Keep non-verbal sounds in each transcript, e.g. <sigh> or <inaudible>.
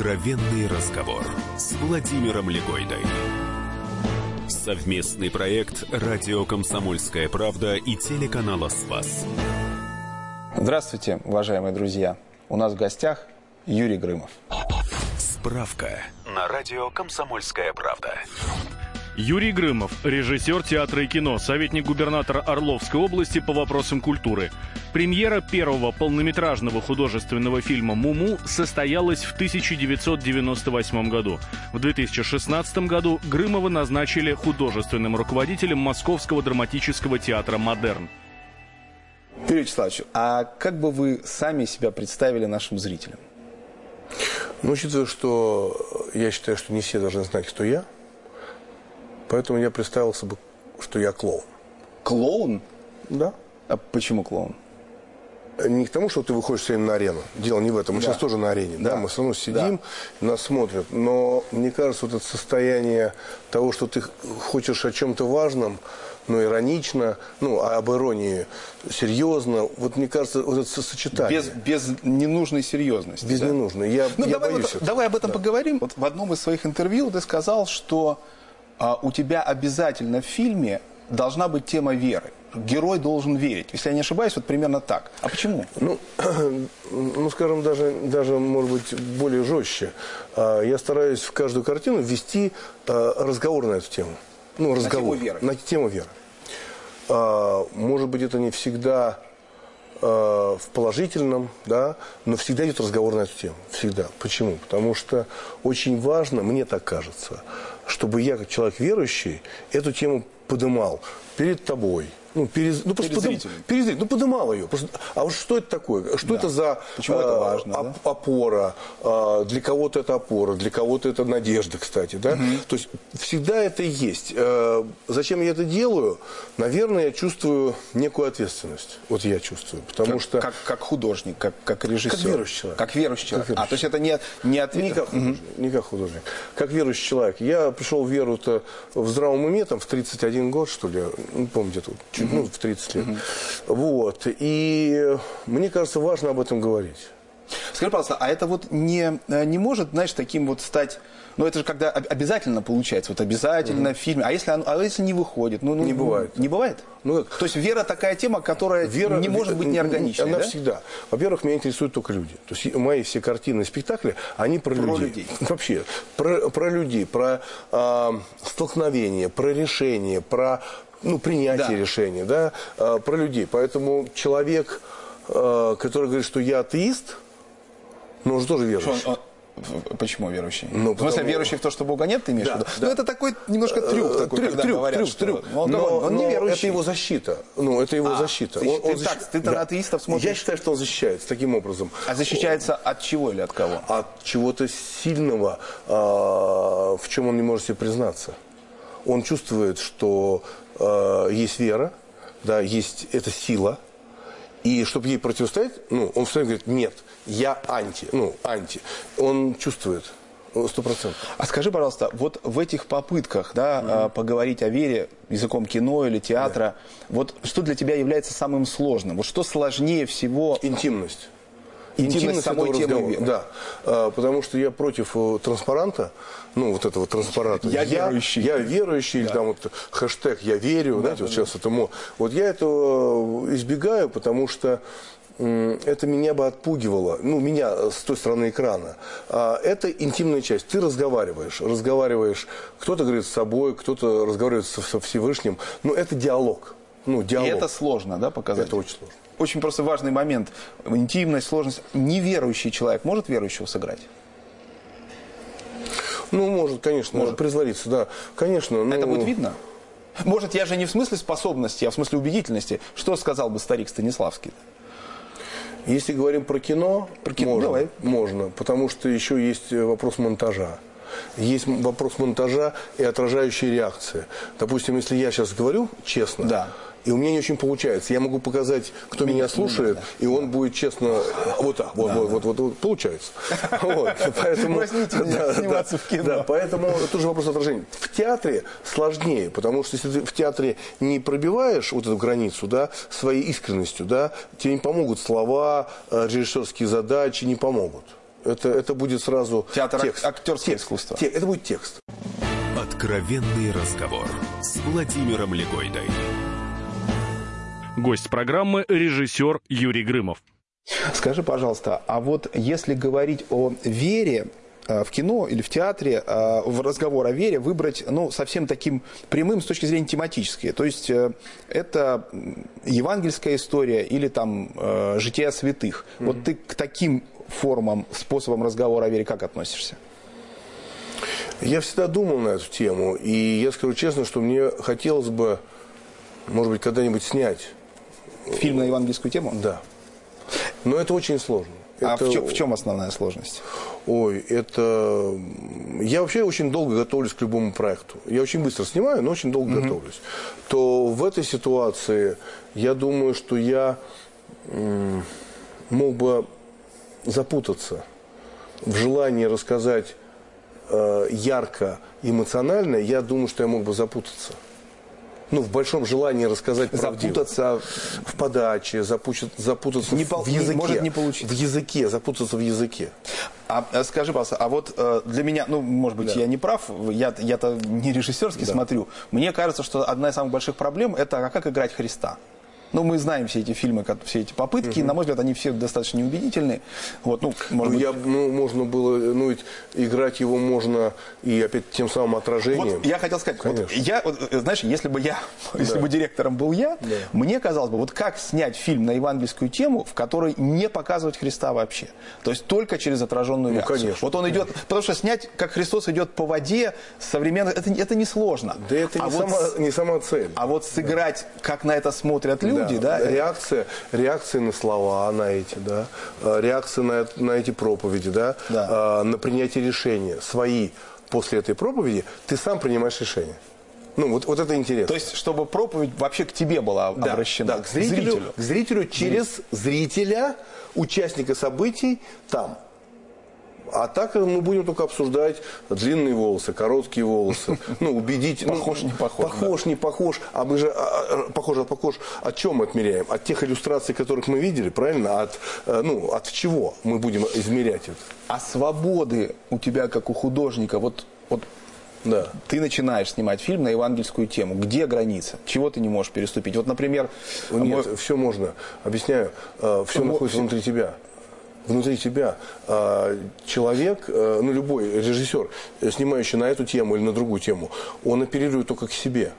Откровенный разговор с Владимиром Легойдой. Совместный проект «Радио Комсомольская правда» и телеканала «Спас». Здравствуйте, уважаемые друзья. У нас в гостях Юрий Грымов. Справка на радио «Комсомольская правда». Юрий Грымов, режиссер театра и кино, советник губернатора Орловской области по вопросам культуры. Премьера первого полнометражного художественного фильма «Муму» состоялась в 1998 году. В 2016 году Грымова назначили художественным руководителем Московского драматического театра «Модерн». Юрий Вячеславович, а как бы вы сами себя представили нашим зрителям? Ну, учитывая, что я считаю, что не все должны знать, кто я, поэтому я представился бы, что я клоун. Клоун? Да. А почему клоун? Не к тому, что ты выходишь все время на арену. Дело не в этом. Мы Да. сейчас тоже на арене. Да. Да. Мы все равно сидим, нас смотрят. Но мне кажется, вот это состояние того, что ты хочешь о чем-то важном, но иронично, ну, а об иронии серьезно, вот мне кажется, вот это со- сочетание. Без, без ненужной серьезности. Без да? ненужной. Я, Ну, я давай, боюсь вот- этого. давай об этом поговорим. Вот в одном из своих интервью ты сказал, что у тебя обязательно в фильме должна быть тема веры. Герой должен верить. Если я не ошибаюсь, вот примерно так. А почему? Ну, <clears throat> ну, скажем, даже, даже, может быть, более жестче. А, Я стараюсь в каждую картину ввести а, разговор на эту тему. Ну, разговор. тему веры. На тему веры. А, Может быть, это не всегда а, в положительном, да, но всегда идет разговор на эту тему. Всегда. Почему? Потому что очень важно, мне так кажется, чтобы я, как человек верующий, эту тему подымал перед тобой. Ну, перед, ну, просто Перед подым-. Ну, подымал ее. Просто, а вот что это такое? Что Да. это за Почему это э, важно, оп- да? опора? Э, Для кого-то это опора, для кого-то это надежда, кстати. Да? То есть всегда это есть. Э, Зачем я это делаю? Наверное, я чувствую некую ответственность. Вот я чувствую. Потому как, что... как, как художник, как, как режиссер. Как верующий человек. Как верующий человек. Как А, то есть это не, не ответ. Не как художник, не как художник. Как верующий человек. Я пришел в веру-то в здравом уме, там, в 31 год, что ли, не помню, где-то, чуть, ну, в 30 лет. Вот. И мне кажется, важно об этом говорить. Скажи, пожалуйста, а это вот не, э, не может, знаешь, таким вот стать... Ну, это же когда об- обязательно получается, вот обязательно в фильме. А если, оно- а если не выходит? Ну, ну, Не бывает. Не бывает? Ну, как? То есть вера такая тема, которая не может быть неорганичной, Она да? всегда. Во-первых, меня интересуют только люди. То есть мои все картины и спектакли, они про, Про людей. людей. <laughs> Вообще, про, про людей, про а, столкновение, про решение, про ну, принятие Да. решения, да, а, про людей. Поэтому человек, а, который говорит, что я атеист, ну, он же тоже верующий. он- он- в- Почему верующий? Ну, в смысле, потому- верующий в то, что Бога нет, ты имеешь Да, в виду? да. Ну, это такой немножко трюк, Э, такой, трюк, когда трюк, говорят, трюк, что трюк. он, но, он не верующий. это его защита. Ну, это его А, защита. ты- Он- он ты так, ты на атеистов смотришь? Я считаю, что он защищается таким образом. А защищается от чего или от кого? от чего-то сильного, а, в чем он не может себе признаться. Он чувствует, что а, есть вера, да, есть эта сила, и чтобы ей противостоять, ну, он все говорит, нет, я анти, ну, анти. Он чувствует, ну, сто процентов. А скажи, пожалуйста, вот в этих попытках, да, а, поговорить о вере языком кино или театра, вот что для тебя является самым сложным? Вот что сложнее всего? Интимность. Интимность самой темы разговора. Да, А, потому что я против э, транспаранта, ну, вот этого транспаранта. Я верующий. Я верующий, или там вот хэштег «Я верю», знаете, вот сейчас это мо- Вот я этого избегаю, потому что это меня бы отпугивало, ну, меня с той стороны экрана. А это интимная часть. Ты разговариваешь, разговариваешь, кто-то говорит с собой, кто-то разговаривает со, Всевышним. Ну, это диалог. Ну, И диалог. это сложно, да, показать? Это очень сложно. Очень просто важный момент. Интимность, сложность. Неверующий человек может верующего сыграть? Ну, может, конечно, может притвориться, да. Конечно. Ну, Это будет видно? Может, я же не в смысле способности, а в смысле убедительности. Что сказал бы старик Станиславский? Если говорим про кино, Про кино, можно, давай. можно, потому что еще есть э, вопрос монтажа. Есть вопрос монтажа и отражающей реакции. Допустим, если я сейчас говорю честно, Да. И у меня не очень получается, я могу показать, кто меня слушает, и он будет честно, вот так, вот, вот, вот, вот, вот, получается. <laughs> Вот, поэтому, Возьмите <laughs> меня сниматься в кино. да, поэтому это тоже вопрос отражения. В театре сложнее, потому что если ты в театре не пробиваешь вот эту границу, да, своей искренностью, да, тебе не помогут слова, э, режиссерские задачи, не помогут. Это, это будет сразу Театр текст. актерское Текст. искусство. Те- это будет текст. Откровенный разговор с Владимиром Легойдой. Гость программы – режиссер Юрий Грымов. Скажи, пожалуйста, а вот если говорить о вере э, в кино или в театре, э, в разговор о вере выбрать, ну, совсем таким прямым с точки зрения тематической. То есть э, это евангельская история или там жития святых. Вот ты к таким формам, способам разговора о вере как относишься? Я всегда думал на эту тему, и я скажу честно, что мне хотелось бы, может быть, когда-нибудь снять. Фильм на евангельскую тему? Да. Но это очень сложно. А Это- в чем, в чем основная сложность? Ой, это... Я вообще очень долго готовлюсь к любому проекту. Я очень быстро снимаю, но очень долго готовлюсь. То в этой ситуации я думаю, что я мог бы запутаться в желании рассказать э, ярко, эмоционально. Я думаю, что я мог бы запутаться. Ну, в большом желании рассказать правдиво. Запутаться в подаче, запуча- запутаться Не в, пол- в не- языке. может не получиться. В языке, запутаться в языке. А э, скажи, пожалуйста, а вот э, для меня, ну, может быть, я не прав, я, я-то не режиссерски смотрю. Мне кажется, что одна из самых больших проблем это а как играть Христа. Ну, мы знаем все эти фильмы, все эти попытки. На мой взгляд, они все достаточно неубедительны. Вот, ну, может Ну, быть, я, ну, можно было, ну, играть его можно и опять тем самым отражением. Вот я хотел сказать, вот я, вот, э, знаешь, если бы я, <laughs> если бы директором был я, мне казалось бы, вот как снять фильм на евангельскую тему, в которой не показывать Христа вообще, то есть только через отраженную реакцию. Ну, конечно. Вот он идет, потому что снять, как Христос идет по воде, современно, это, это несложно. Да это а не, вот сама, не сама цель. а вот сыграть, как на это смотрят люди, да, э, реакция, реакция на слова, на эти, да, э, реакция на, на эти проповеди, да, Да. э, на принятие решения свои после этой проповеди, ты сам принимаешь решение. Ну, вот, вот это интересно. то есть, чтобы проповедь вообще к тебе была Да, обращена. да, к зрителю, к зрителю через зрителя, участника событий там. А так мы будем только обсуждать длинные волосы, короткие волосы. Ну, убедить. ну, Похож, не похож, Похож, не похож. А мы же, а, а, похож, а похож. От чем мы отмеряем? От тех иллюстраций, которых мы видели, правильно? От, э, ну, от чего мы будем измерять это? А свободы у тебя, как у художника, вот, вот Да. ты начинаешь снимать фильм на евангельскую тему. Где граница? Чего ты не можешь переступить? Вот, например, Нет, мой- все можно. Объясняю. все Ну, находится всё. внутри тебя. Внутри тебя А, человек, э, ну любой режиссер, снимающий на эту тему или на другую тему, он оперирует только к себе.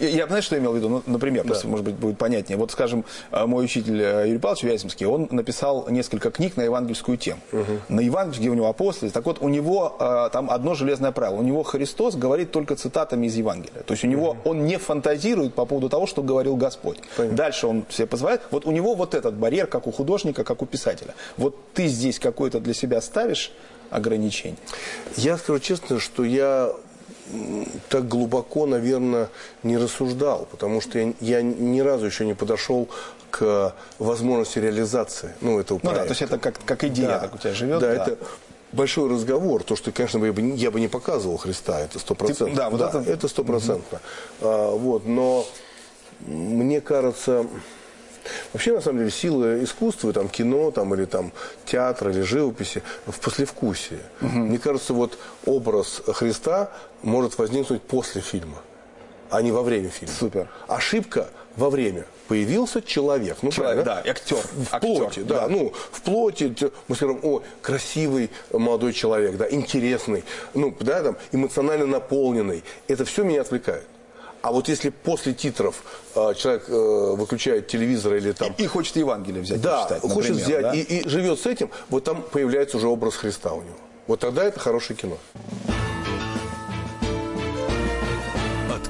Я, я знаешь, что имел в виду? Ну, например, просто, может быть, будет понятнее. Вот, скажем, э, мой учитель э, Юрий Павлович Вяземский, он написал несколько книг на евангельскую тему. На евангельскую, где у него апостолы. Так вот, у него э, там одно железное правило. У него Христос говорит только цитатами из Евангелия. То есть у него он не фантазирует по поводу того, что говорил Господь. Дальше он себе позволяет. Вот у него вот этот барьер, как у художника, как у писателя. Вот ты здесь какой-то для себя ставишь ограничение? Я скажу честно, что я так глубоко, наверное, не рассуждал, потому что я, я ни разу еще не подошел к возможности реализации ну, этого Ну да, проекта. то есть это как, как идея так у тебя живет. Да, это большой разговор. То, что, конечно, я бы, не- я бы не показывал Христа, это сто процентов. да, вот это- это стопроцентно. А, вот, но мне кажется, вообще, на самом деле, сила искусства, там, кино, там, или там, театра, или живописи в послевкусии. Мне кажется, вот образ Христа может возникнуть после фильма, а не во время фильма. Супер. Ошибка во время. Появился человек. Ну, Человек, правильно? да, актер. В Актер, плоти, да, да. ну, в плоти, мы скажем, о, красивый молодой человек, да, интересный, ну, да, там, эмоционально наполненный. Это все меня отвлекает. А вот если после титров э, человек э, выключает телевизор или там... И хочет Евангелие взять да, хочет например, взять да? и, и живет с этим, вот там появляется уже образ Христа у него. Вот тогда это хорошее кино.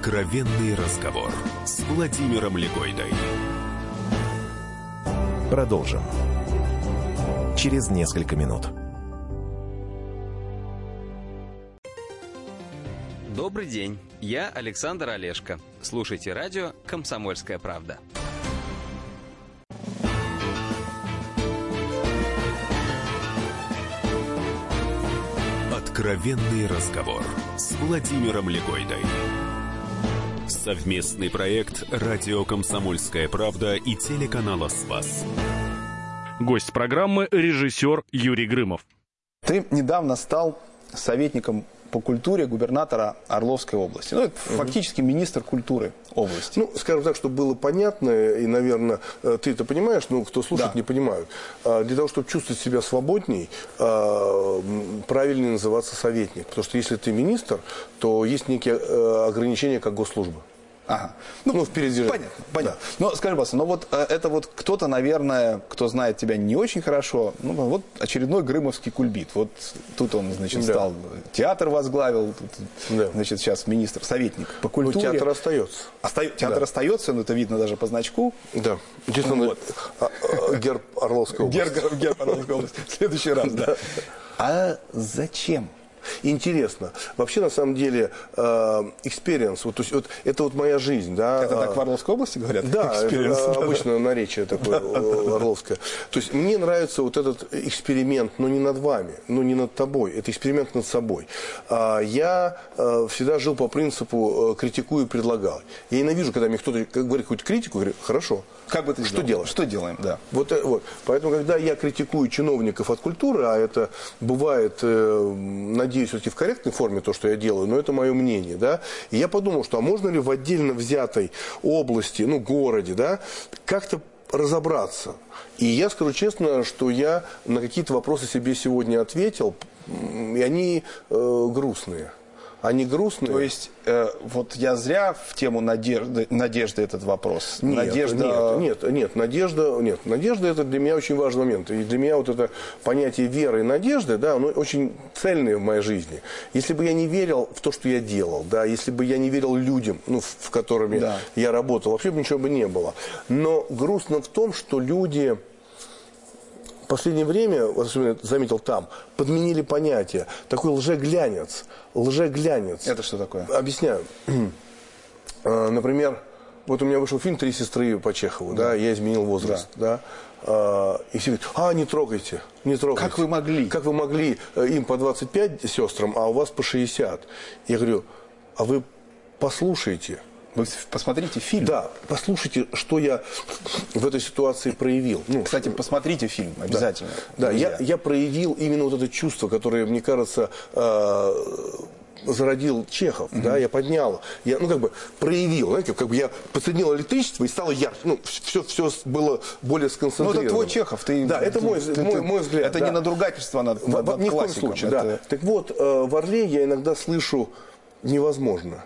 Откровенный разговор с Владимиром Легойдой. Продолжим. Через несколько минут. Добрый день, я Александр Олешко. Слушайте радио «Комсомольская правда». Откровенный разговор с Владимиром Легойдой. Совместный проект «Радио Комсомольская правда» и телеканала «Спас». Гость программы – режиссер Юрий Грымов. Ты недавно стал советником по культуре губернатора Орловской области. Ну, это угу. фактически министр культуры области. Ну, скажем так, чтобы было понятно, и, наверное, э, ты это понимаешь, но кто слушает, да. не понимают. А, для того, чтобы чувствовать себя свободней, а, правильнее называться советник. Потому что если ты министр, то есть некие э, ограничения как госслужбы. Ага. Ну, ну впереди же. Понятно, понятно. Да. Но скажи, пожалуйста, но вот э, это вот кто-то, наверное, кто знает тебя не очень хорошо, ну вот очередной Грымовский кульбит. Вот тут он, значит, да. стал, театр возглавил, тут, да. значит, сейчас министр, советник по культуре. Ну, театр остается. Оста... Театр да. остается, но это видно даже по значку. Да. Действительно, вот. а, а, герб Орловской области. Герб, герб Орловской области. В следующий раз, да. А зачем? Интересно. Вообще, на самом деле, experience, э, вот, то есть, вот, это вот моя жизнь. Да? Это так в Орловской области говорят? Да, <laughs> это, обычно наречие такое <laughs> э, орловское. То есть мне нравится вот этот эксперимент, но не над вами, но не над тобой. Это эксперимент над собой. А, я э, всегда жил по принципу критикую и предлагал. Я ненавижу, когда мне кто-то говорит какую-то критику, говорю, хорошо, как бы ты что делаешь? Что делаем, да. Вот, вот. Поэтому, когда я критикую чиновников от культуры, а это бывает, надеюсь, надеюсь, все-таки в корректной форме то, что я делаю, но это мое мнение, да, и я подумал, что а можно ли в отдельно взятой области, ну, городе, да, как-то разобраться. И я скажу честно, что я на какие-то вопросы себе сегодня ответил, и они э, грустные они грустные. То есть, э, вот я зря в тему надежды, надежды этот вопрос? Нет, надежда... нет, нет, нет, надежда, нет, надежда это для меня очень важный момент. И для меня вот это понятие веры и надежды, да, оно очень цельное в моей жизни. Если бы я не верил в то, что я делал, да, если бы я не верил людям, ну, в, в которыми да. я работал, вообще бы ничего бы не было. Но грустно в том, что люди в последнее время, особенно заметил там, подменили понятие. Такой лжеглянец. Лжеглянец. Это что такое? Объясняю. <clears throat> А, например, вот у меня вышел фильм «Три сестры» по Чехову, да, да я изменил возраст, да. да? А, и все говорят, а, не трогайте, не трогайте. Как вы могли? Как вы могли? Э, им по 25 сестрам, а у вас по 60. Я говорю, а вы послушайте, вы посмотрите фильм. Да, послушайте, что я в этой ситуации проявил. Ну, Кстати, посмотрите фильм обязательно. Да, да я, я проявил именно вот это чувство, которое, мне кажется, э, зародил Чехов, mm да, я поднял, я, ну, как бы проявил, знаете, как бы я подсоединил электричество и стало ярче, ну, все, все было более сконцентрировано. Ну, это твой Чехов, ты... Да, это мой, ты, мой, мой взгляд. Это да. не надругательство над, в, над Ни в коем случае, это... да. Так вот, э, в Орле я иногда слышу невозможно.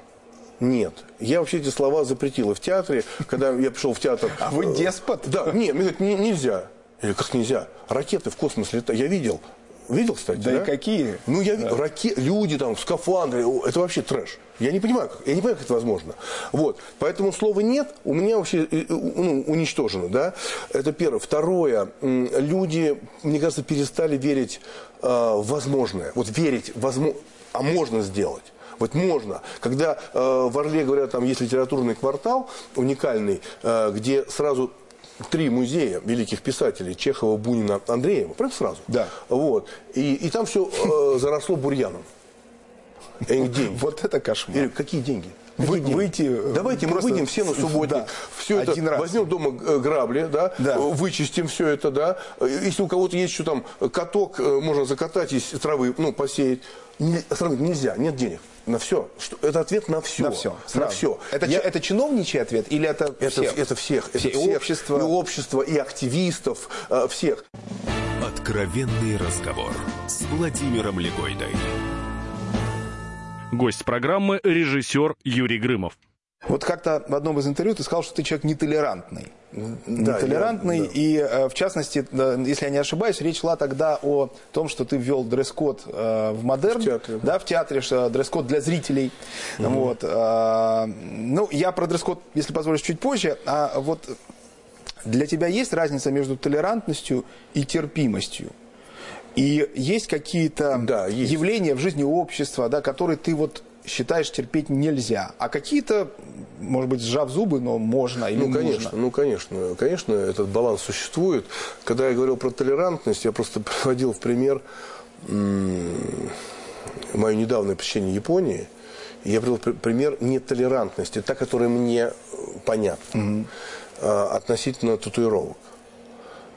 Нет. Я вообще эти слова запретила в театре, когда я пришел в театр. А вы деспот? Да, нет, мне говорят, нельзя. Я говорю, как нельзя? Ракеты в космос летают. Я видел. Видел, кстати, да? Да и какие? Ну, я. Да. Раке... Люди там в скафандре. Это вообще трэш. Я не понимаю, как, я не понимаю, как это возможно. Вот. Поэтому слова «нет» у меня вообще ну, уничтожено. Да? Это первое. Второе. Люди, мне кажется, перестали верить э, в возможное. Вот верить, возможно, а можно сделать. Вот можно. Когда э, в Орле, говорят, там есть литературный квартал уникальный, э, где сразу три музея великих писателей Чехова, Бунина, Андреева, прям сразу. Да. Вот. И, и там все э, заросло бурьяном. <laughs> Деньги. Вот это кошмар. Я говорю, какие деньги? Вы, выйти. Э, Давайте мы выйдем все на субботник. Да, все это раз. возьмем дома э, грабли, да, да, вычистим все это, да. Если у кого-то есть еще там каток, можно закатать из травы, ну, посеять. Не, сравнить нельзя, нет денег. На все. Что, это ответ на все. На все. Сразу. На все. Это, Я... это чиновничий ответ или это это всех? Это всех. Все. Это всех. И общество. И общество, и активистов, э, всех. Откровенный разговор с Владимиром Легойдой. Гость программы – режиссер Юрий Грымов. Вот как-то в одном из интервью ты сказал, что ты человек нетолерантный. Да, нетолерантный. Я, да. И, э, в частности, если я не ошибаюсь, речь шла тогда о том, что ты ввел дресс-код э, в модерн. В театре. Да, в театре, дресс-код для зрителей. Угу. Вот. Э, ну, я про дресс-код, если позволишь, чуть позже. А вот для тебя есть разница между толерантностью и терпимостью? И есть какие-то да, есть. явления в жизни общества, да, которые ты вот считаешь терпеть нельзя, а какие-то, может быть, сжав зубы, но можно или ну, конечно, нужно. Ну, конечно, конечно, этот баланс существует. Когда я говорил про толерантность, я просто <laughs> приводил в пример мое недавнее посещение Японии. Я привел пример нетолерантности, та, которая мне понятна, угу. относительно татуировок.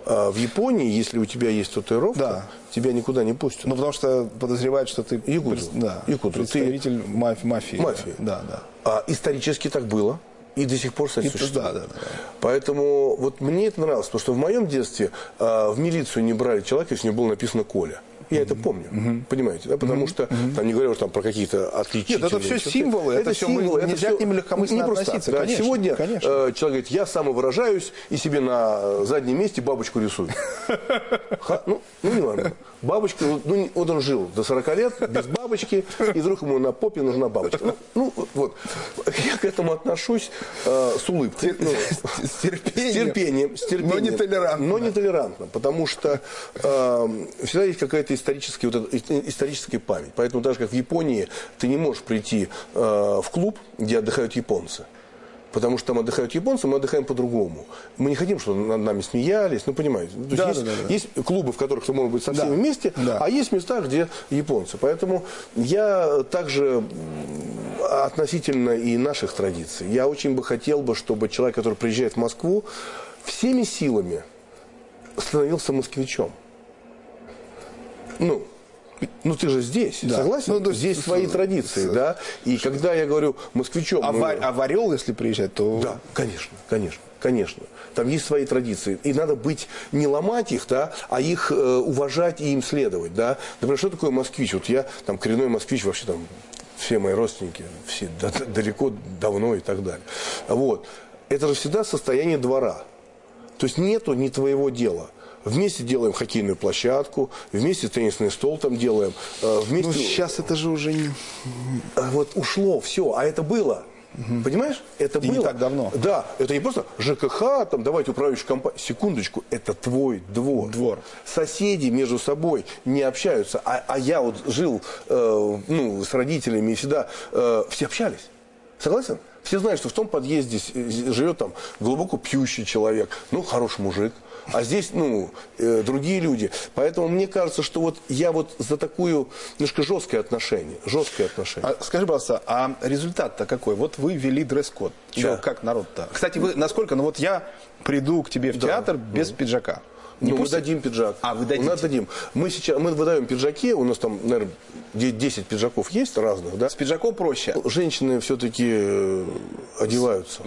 А в Японии, если у тебя есть татуировка, Да. тебя никуда не пустят. Ну, потому что подозревают, что ты пред- да, Якудзу. представитель маф- мафии. Мафии. Да, да. А исторически так было. И до сих пор, кстати, И- существует. да, да, да. Поэтому вот мне это нравилось, потому что в моем детстве а, в милицию не брали человека, если у него было написано Коля. Я это помню, понимаете, да? Потому что там не говорю там про какие-то отличительные. Нет, это черты. символы, это мы- символы, нельзя всё к ним легкомысленно не просто относиться, да. конечно, Сегодня конечно. э, человек говорит, я самовыражаюсь и себе на заднем месте бабочку рисую. <laughs> Ну, ну, не важно. Бабочка, ну, вот он жил до 40 лет без бабочки, и вдруг ему на попе нужна бабочка. Ну, вот. Я к этому отношусь э, с улыбкой. Ну, С терпением. с терпением, с терпением. Но не толерантно. Но не толерантно, потому что э, всегда есть какая-то историческая, вот эта историческая память. Поэтому даже как в Японии ты не можешь прийти э, в клуб, где отдыхают японцы. Потому что там отдыхают японцы, мы отдыхаем по-другому. Мы не хотим, чтобы над нами смеялись, ну понимаете. Да, есть, да, да, да. есть клубы, в которых ты можешь быть со всеми Да. вместе, Да. а есть места, где японцы. Поэтому я также относительно и наших традиций. Я очень бы хотел бы, чтобы человек, который приезжает в Москву, всеми силами становился москвичом. Ну, ну ты же здесь, Да. согласен? Ну, то здесь с- свои традиции, да. И когда я говорю москвичом, А, ну, а в Орел, если приезжать, то... да, конечно, конечно, конечно. Там есть свои традиции. И надо быть, не ломать их, да, а их э, уважать и им следовать, да. Например, что такое москвич? Вот я там коренной москвич, вообще там все мои родственники, все да- далеко, давно и так далее. Вот. Это же всегда состояние двора. То есть нету не твоего дела. Вместе делаем хоккейную площадку, вместе теннисный стол там делаем, э, вместе... Ну, сейчас это же уже не... А вот ушло все, а это было. Понимаешь? Это И не было. так давно. Да, это не просто ЖКХ, там, давайте управляющую компанию. Секундочку, это твой двор. Двор. Соседи между собой не общаются. А, а я вот жил э, ну, с родителями и всегда э, все общались. Согласен? Все знают, что в том подъезде э, живет там глубоко пьющий человек, ну, хороший мужик. А здесь, ну, э, другие люди. Поэтому мне кажется, что вот я вот за такую немножко жесткое отношение. Жесткое отношение. А скажи, пожалуйста, а результат-то какой? Вот вы ввели дресс-код. Да. как народ-то? Кстати, вы насколько? Ну вот я приду к тебе в театр без пиджака. Не Ну, мы пустят? дадим пиджак. А, вы дадите? У нас дадим. Мы сейчас, мы выдаем пиджаки, у нас там, наверное, 10 пиджаков есть разных, да? С пиджаком проще. Женщины все-таки одеваются.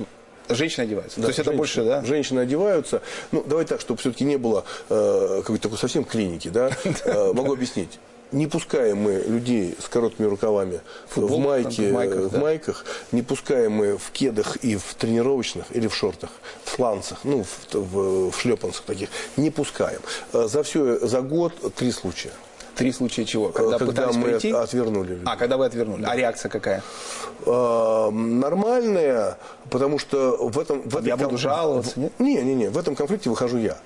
Женщины одеваются. Да, То есть это женщины- больше, да? Женщины одеваются. Ну, давай так, чтобы все-таки не было э, какой-то такой совсем клиники, да? <laughs> Э, могу объяснить. Не пускаем мы людей с короткими рукавами в Футболках, майке, в майках, в да. майках, не пускаем мы в кедах и в тренировочных или в шортах, в сланцах, ну, в, в, в шлепанцах таких. Не пускаем. Э, За все, за год три случая. Три случая чего? Когда, Э, Когда мы прийти? отвернули людей. А, когда вы отвернули. А реакция какая? Э, нормальная, потому что в этом... В этой Я буду жаловаться, нет? Не, не, не, в этом конфликте выхожу я.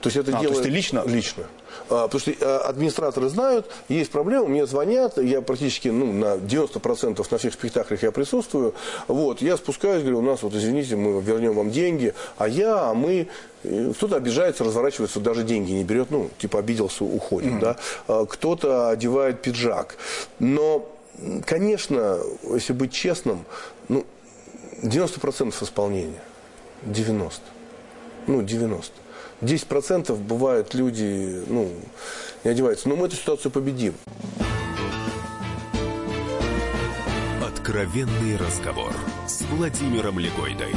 То есть это А, то делает... есть ты лично? Лично. А, потому что э, администраторы знают, есть проблема, мне звонят, я практически ну, на 90% на всех спектаклях я присутствую. Вот, я спускаюсь, говорю, у нас вот, извините, мы вернем вам деньги, а я, а мы... И Кто-то обижается, разворачивается, даже деньги не берет, ну, типа обиделся, уходит, да. А, Кто-то одевает пиджак. Но, конечно, если быть честным, ну, 90% исполнения. 90. Ну, 90. 10% бывают люди, ну, не одеваются. Но мы эту ситуацию победим. Откровенный разговор с Владимиром Легойдой.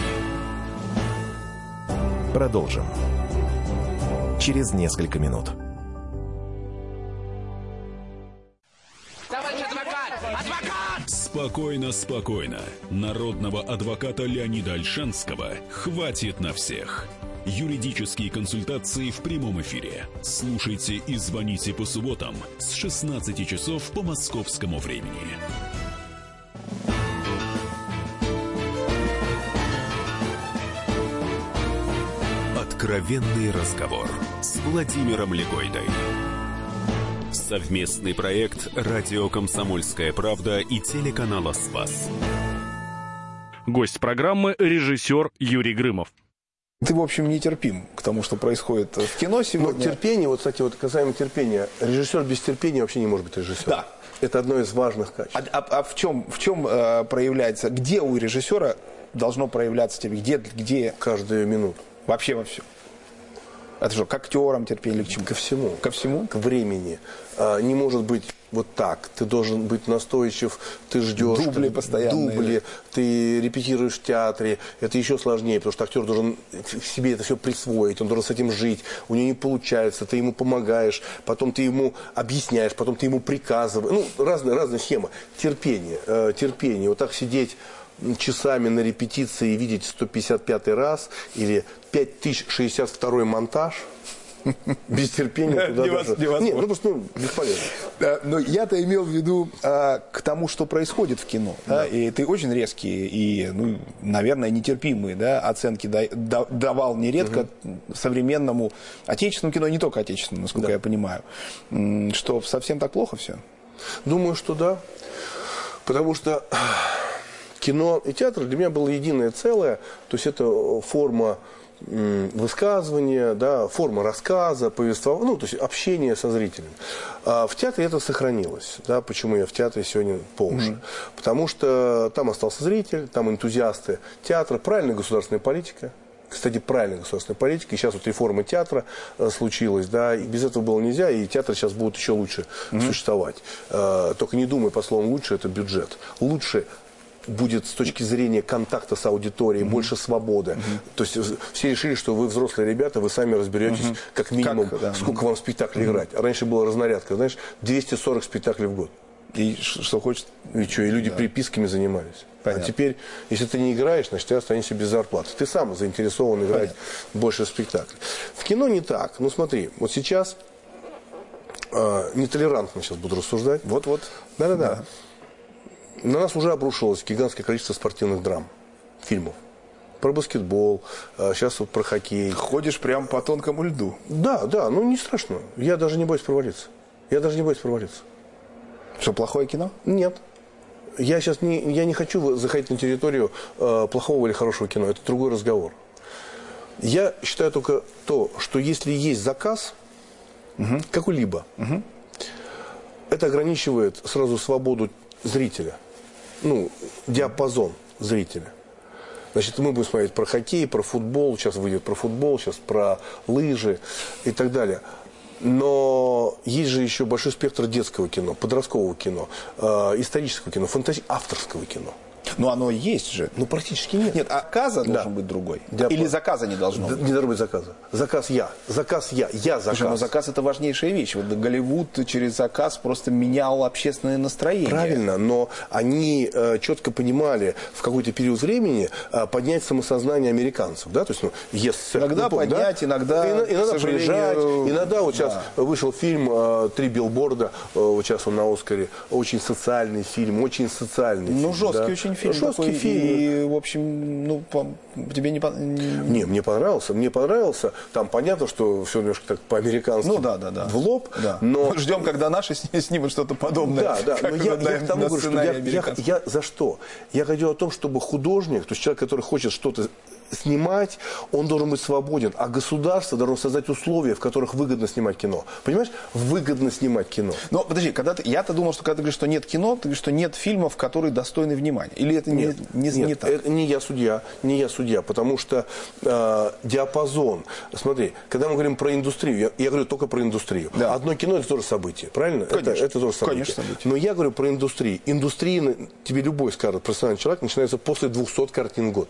Продолжим. Через несколько минут. Товарищ адвокат! Адвокат! Спокойно, спокойно. Народного адвоката Леонида Альшанского хватит на всех. Юридические консультации в прямом эфире. Слушайте и звоните по субботам с 16 часов по московскому времени. Откровенный разговор с Владимиром Легойдой. Совместный проект «Радио Комсомольская правда» и телеканала «Спас». Гость программы – режиссер Юрий Грымов. Ты, в общем, нетерпим к тому, что происходит в кино Но сегодня. терпение, вот, кстати, вот касаемо терпения, режиссер без терпения вообще не может быть режиссером. Да. Это одно из важных качеств. А, а- а в чем, в чем э, проявляется, где у режиссера должно проявляться тебе, где, где Каждую минуту. вообще во всем? Это что, к актерам терпение или к чему? Ко всему. Ко всему? К времени. А, не может быть вот так. Ты должен быть настойчив, ты ждешь. Дубли ты, постоянные. Дубли, ты репетируешь в театре. Это еще сложнее, потому что актер должен себе это все присвоить, он должен с этим жить. У него не получается, ты ему помогаешь, потом ты ему объясняешь, потом ты ему приказываешь. Ну, разные, разные схемы. Терпение, э, терпение. Вот так сидеть часами на репетиции и видеть 155 раз или 5062 монтаж – <laughs> без терпения туда даже... Нет, ну просто ну, бесполезно. Но я-то имел в виду а, к тому, что происходит в кино. Да. И ты очень резкие и, ну, наверное, нетерпимые да, оценки да, да, давал нередко угу. современному отечественному кино, не только отечественному, насколько да. я понимаю. Что совсем так плохо все? Думаю, что да. Потому что кино и театр для меня было единое целое. То есть это форма высказывания, да, форма рассказа, повествования, ну, то есть общение со зрителем. А в театре это сохранилось. Да, почему я в театре сегодня по уши? Mm-hmm. Потому что там остался зритель, там энтузиасты театра, правильная государственная политика. Кстати, правильная государственная политика. И сейчас вот реформа театра э, случилась, да, и без этого было нельзя, и театр сейчас будет еще лучше mm-hmm. существовать. Э, только не думай по словам лучше, это бюджет. Лучше будет с точки зрения контакта с аудиторией mm-hmm. больше свободы. Mm-hmm. То есть все решили, что вы взрослые ребята, вы сами разберетесь mm-hmm. как минимум, как, да. сколько вам спектаклей mm-hmm. играть. Раньше была разнарядка, знаешь, 240 спектаклей в год. И что хочет. И что, и люди да. приписками занимались. А Понятно. А теперь, если ты не играешь, значит, ты останешься без зарплаты. Ты сам заинтересован играть Понятно. больше спектаклей. В кино не так. Ну смотри, вот сейчас э, нетолерантно сейчас буду рассуждать. Вот-вот. Да-да-да. На нас уже обрушилось гигантское количество спортивных драм, фильмов. Про баскетбол, сейчас а, вот про хоккей. Ходишь прям по тонкому льду. Да, да, ну не страшно. Я даже не боюсь провалиться. Я даже не боюсь провалиться. Что, плохое кино? Нет. Я сейчас не, я не хочу заходить на территорию э, плохого или хорошего кино. Это другой разговор. Я считаю только то, что если есть заказ, угу. какой-либо, угу. это ограничивает сразу свободу зрителя ну, диапазон зрителя. Значит, мы будем смотреть про хоккей, про футбол, сейчас выйдет про футбол, сейчас про лыжи и так далее. Но есть же еще большой спектр детского кино, подросткового кино, э, исторического кино, фантази... авторского кино. Но оно есть же. Ну, практически нет. Нет, заказа да. должен быть другой. Диапаз... Или заказа не должно быть? Не должно быть заказа. Заказ я. Заказ я. Я заказ. Слушай, но заказ это важнейшая вещь. Вот Голливуд через заказ просто менял общественное настроение. Правильно, но они э, четко понимали в какой-то период времени э, поднять самосознание американцев. Да? То есть, ну, yes, иногда ну, поднять, да? иногда, и, иногда приезжать. Иногда вот сейчас да. вышел фильм э, «Три билборда», э, вот сейчас он на Оскаре, очень социальный фильм, очень социальный ну, фильм. жесткий да? очень фильм. Жесткий такой, фильм. И, в общем, ну, по, тебе не, не... мне понравился. Мне понравился. Там понятно, что все немножко так по-американски. Ну, да, да, да. В лоб. Да. Но... Ждем, когда наши снимут что-то подобное. Да, да. Но я, я к тому говорю, что я, я, я за что? Я говорю о том, чтобы художник, то есть человек, который хочет что-то снимать, он должен быть свободен. А государство должно создать условия, в которых выгодно снимать кино. Понимаешь? Выгодно снимать кино. Но подожди, когда ты, я-то думал, что когда ты говоришь, что нет кино, ты говоришь, что нет фильмов, которые достойны внимания. Или это нет, не, не, нет, не так? Это не я судья, не я судья, потому что э, диапазон. Смотри, когда мы говорим про индустрию, я, я говорю только про индустрию. Да. Одно кино это тоже событие, правильно? Конечно, это, это тоже событие. Конечно, событие. Но я говорю про индустрию. Индустрия, тебе любой скажет, профессиональный человек, начинается после 200 картин в год.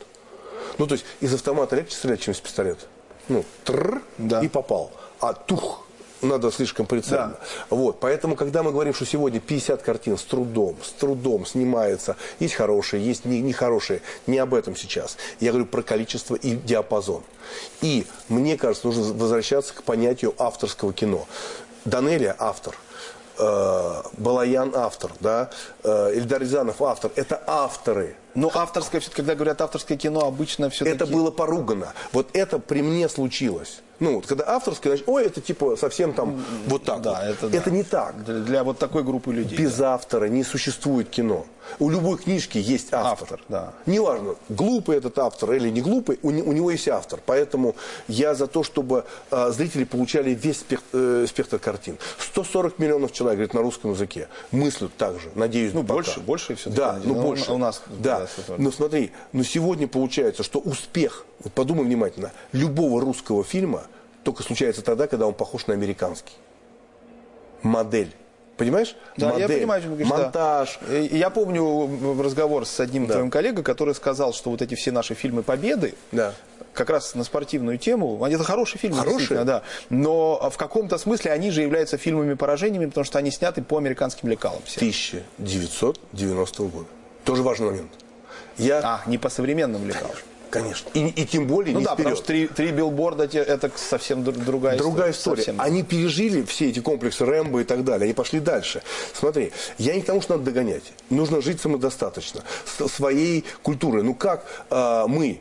Ну, то есть из автомата легче стрелять, чем из пистолета. Ну, тррр, да. и попал. А тух, надо слишком прицельно. Да. Вот, поэтому, когда мы говорим, что сегодня 50 картин с трудом, с трудом снимается, есть хорошие, есть нехорошие, не, не об этом сейчас. Я говорю про количество и диапазон. И мне кажется, нужно возвращаться к понятию авторского кино. Данелия автор – Балаян автор, да, э, Ильдар Рязанов автор. Это авторы. Но авторское, когда говорят авторское кино, обычно все-таки... Это было поругано. Вот это при мне случилось. Ну, вот, когда авторское, значит, ой, это типа совсем там вот так. Да, вот. это, это да. не так. Для, для вот такой группы людей. Без да. автора не существует кино. У любой книжки есть автор. автор да. Неважно, глупый этот автор или не глупый, у, у него есть автор. Поэтому я за то, чтобы э, зрители получали весь спектр, э, спектр картин. 140 миллионов человек, говорит, на русском языке. Мыслят так же, надеюсь, Ну, пока. больше, больше все Да, ну, больше. У нас. Да. да но смотри, но сегодня получается, что успех, вот подумай внимательно, любого русского фильма – только случается тогда, когда он похож на американский. Модель. Понимаешь? Да, Модель, я понимаю, что говоришь, монтаж. Да. Я помню разговор с одним Да. твоим коллегой, который сказал, что вот эти все наши фильмы Победы, Да. как раз на спортивную тему, они это хорошие фильмы, Хорошие? да. Но в каком-то смысле они же являются фильмами поражениями, потому что они сняты по американским лекалам. все. 1990 года. Тоже важный момент. Я, А, не по современным лекалам. конечно, и, и тем более Ну не да, потому вперед. что три, три билборда это совсем дру- другая, Другая история. Совсем. Они пережили все эти комплексы Рэмбо и так далее. Они пошли дальше. Смотри, я не к тому, что надо догонять. Нужно жить самодостаточно. С своей культурой. Ну как а, мы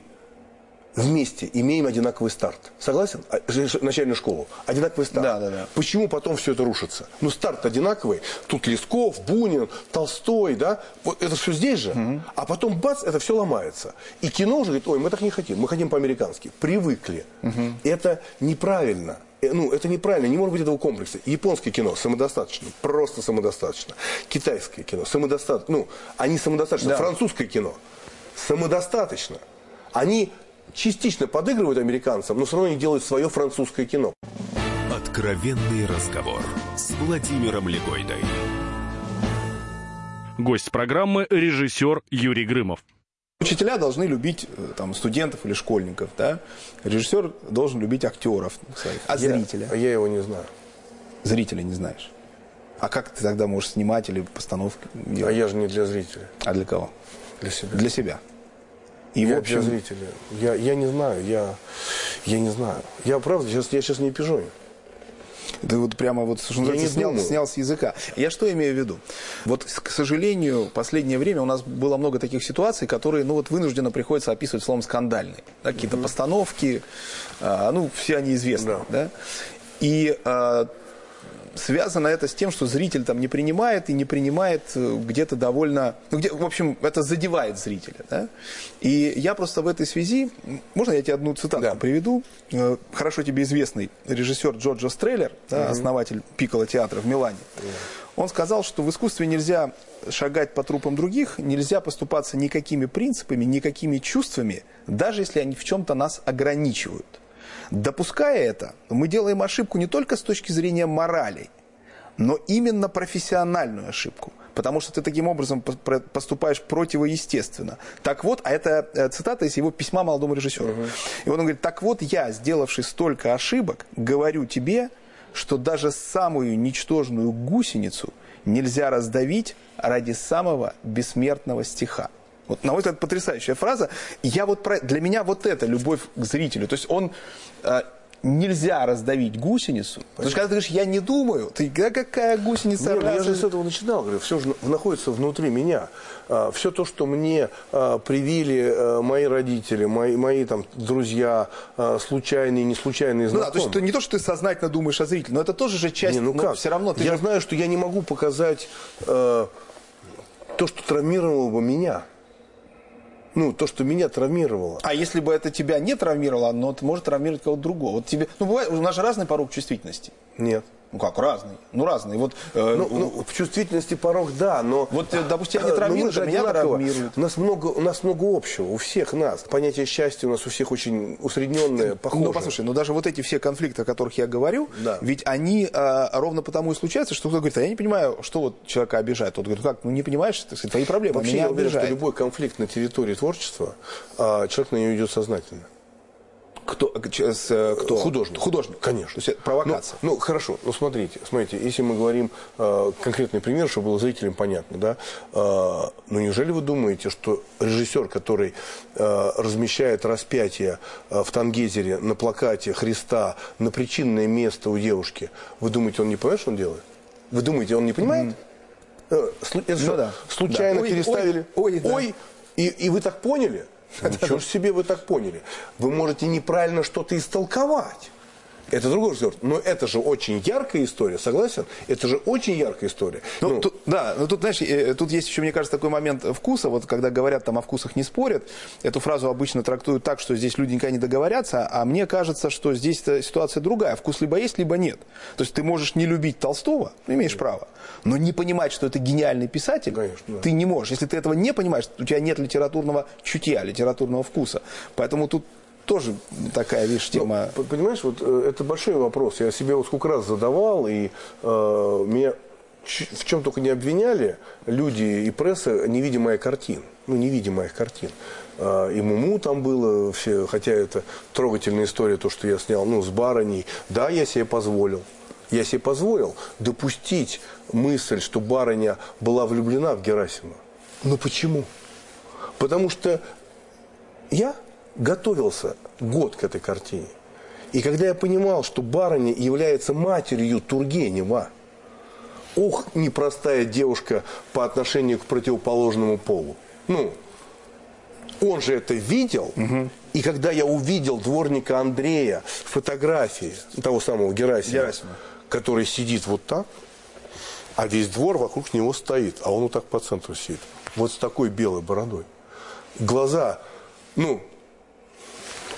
вместе имеем одинаковый старт. Согласен? А, Начальную школу. Одинаковый старт. Да, да, да. Почему потом все это рушится? Ну, старт одинаковый. Тут Лесков, Бунин, Толстой, да? Вот это все здесь же. А потом, бац, это все ломается. И кино уже говорит, ой, мы так не хотим. Мы хотим по-американски. Привыкли. Это неправильно. Э, Ну, это неправильно, не может быть этого комплекса. Японское кино самодостаточно, просто самодостаточно. Китайское кино самодостаточно. Ну, они самодостаточно. Да. Французское кино самодостаточно. Они частично подыгрывают американцам, но все равно они делают свое французское кино. Откровенный разговор с Владимиром Легойдой. Гость программы – режиссер Юрий Грымов. Учителя должны любить э, там, студентов или школьников, да? Режиссер должен любить актеров своих. А зрителя? Я, я его не знаю. Зрителя не знаешь. А как ты тогда можешь снимать или постановки А делать? я же не для зрителя, А для кого? для себя. Для себя. И я в общем, для зрителя. Я, я не знаю, я, я не знаю. Я правда, сейчас, я сейчас не пижоню. Ты вот прямо вот что Я не снял, думаю. снял с языка. Я что имею в виду? Вот, к сожалению, в последнее время у нас было много таких ситуаций, которые, ну вот, вынужденно приходится описывать словом скандальные. Да, Какие-то постановки, а, ну, все они известны, Да. да? И а, связано это с тем, что зритель там не принимает и не принимает э, где-то довольно... Ну, где, в общем, это задевает зрителя. Да? И я просто в этой связи... Можно я тебе одну цитату Да. приведу? Э, Хорошо тебе известный режиссер Джорджо Стреллер, да, основатель Пикколо театра в Милане, он сказал, что в искусстве нельзя шагать по трупам других, нельзя поступаться никакими принципами, никакими чувствами, даже если они в чем-то нас ограничивают. Допуская это, мы делаем ошибку не только с точки зрения морали, но именно профессиональную ошибку. Потому что ты таким образом поступаешь противоестественно. Так вот, а это э, цитата из его письма молодому режиссеру. И вот он говорит, так вот я, сделавший столько ошибок, говорю тебе, что даже самую ничтожную гусеницу нельзя раздавить ради самого бессмертного стиха. Вот, на мой взгляд, потрясающая фраза. Я вот про... Для меня вот это любовь к зрителю. То есть он... э, нельзя раздавить гусеницу. Потому что когда ты говоришь, я не думаю, ты да какая гусеница? Нет, ну я же с этого начинал, говорю, все же находится внутри меня. все то, что мне а, привили а, мои родители, мои, мои там друзья, случайные, не случайные Ну да, знакомые. то есть это не то, что ты сознательно думаешь о зрителе, но это тоже же часть, Не, ну но как? все равно ты Я же- знаю, что я не могу показать э, то, что травмировало бы меня. Ну, то, что меня травмировало. А если бы это тебя не травмировало, но это может травмировать кого-то другого. Вот тебе, ну бывает, у нас же разный порог чувствительности. Нет. Ну как, разный? Ну разный. Вот, э, Ну, ну, в чувствительности порог, да, но... Вот, э, допустим, не э, но травмирует, мы же а меня травмирует. У нас, много, у нас много общего, у всех нас. Понятие счастья у нас у всех очень усредненное, похожее. Ну, послушай, ну даже вот эти все конфликты, о которых я говорю, Да. ведь они а, ровно потому и случаются, что кто-то говорит, а я не понимаю, что вот человека обижает. Тот говорит, как, ну не понимаешь, так сказать, твои проблемы, Вообще, меня я уверен, что обижает. любой конфликт на территории творчества, а, человек на нее идет сознательно. Кто, э, с, э, кто? Художник. Художник. Конечно. То есть это провокация. Ну, ну, хорошо, ну смотрите, смотрите, если мы говорим э, конкретный пример, чтобы было зрителям понятно, да, э, ну неужели вы думаете, что режиссер, который э, размещает распятие э, в Тангезере на плакате Христа на причинное место у девушки, вы думаете, он не понимает, что он делает? Вы думаете, он не понимает? Э, это что, да. случайно Да. Ой, переставили? ой, ой, да. и, и вы так поняли? <laughs> Ничего ж себе вы так поняли. Вы можете неправильно что-то истолковать. Это другой разговор. Но это же очень яркая история, согласен? Это же очень яркая история. Ну, Ну, тут, да, ну тут, знаешь, э, тут есть еще, мне кажется, такой момент вкуса. Вот когда говорят там о вкусах не спорят, эту фразу обычно трактуют так, что здесь люди никогда не договорятся, а мне кажется, что здесь ситуация другая. Вкус либо есть, либо нет. То есть ты можешь не любить Толстого, ну, имеешь право, но не понимать, что это гениальный писатель, Конечно, да. ты не можешь. Если ты этого не понимаешь, у тебя нет литературного чутья, литературного вкуса. Поэтому тут тоже такая, видишь, ну, тема... Ну, понимаешь, вот э, это большой вопрос. Я себе вот сколько раз задавал, и э, меня в чем только не обвиняли люди и пресса невидимая картин. Ну, невидимая картин. А, и Муму там было, все, хотя это трогательная история, то, что я снял, ну, с барыней. Да, я себе позволил. Я себе позволил допустить мысль, что барыня была влюблена в Герасима. Но почему? Потому что я готовился год к этой картине. И когда я понимал, что барыня является матерью Тургенева, ох, непростая девушка по отношению к противоположному полу. Ну, он же это видел. Угу. И когда я увидел дворника Андрея фотографии того самого Герасима, Герасима, который сидит вот так, а весь двор вокруг него стоит, а он вот так по центру сидит. Вот с такой белой бородой. Глаза, ну,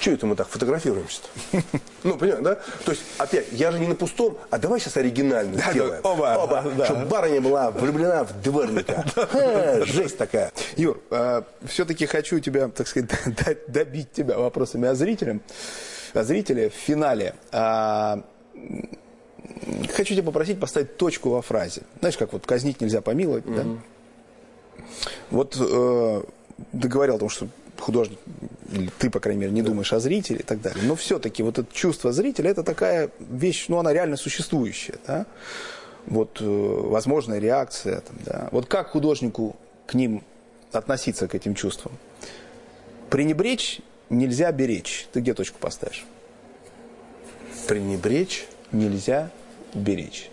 что это мы так фотографируемся-то? <laughs> Ну, понимаешь, да? То есть, опять, я же не на пустом, а давай сейчас оригинально да, сделаем. Оба. Оба. Да. Чтобы барыня была влюблена в дворника. <laughs> Ха, жесть такая. Юр, э, все-таки хочу тебя, так сказать, <laughs> добить тебя вопросами о зрителях. О зрителе в финале. А, хочу тебя попросить поставить точку во фразе. Знаешь, как вот казнить нельзя помиловать, mm-hmm. да? Вот э, ты говорил о том, что художник, или ты, по крайней мере, не думаешь о зрителе и так далее. Но все-таки вот это чувство зрителя, это такая вещь, ну, она реально существующая, да? Вот э, возможная реакция, там, да? Вот как художнику к ним относиться, к этим чувствам? Пренебречь нельзя беречь. Ты где точку поставишь? Пренебречь? Нельзя беречь.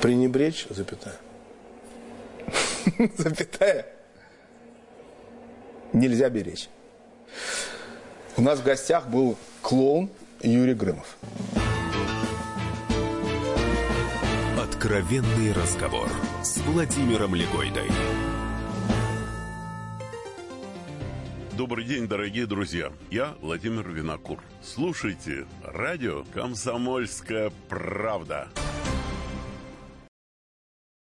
Пренебречь, запятая. <laughs> Запятая? Нельзя беречь. У нас в гостях был клоун Юрий Грымов. Откровенный разговор с Владимиром Легойдой. Добрый день, дорогие друзья. Я Владимир Винокур. Слушайте радио «Комсомольская правда».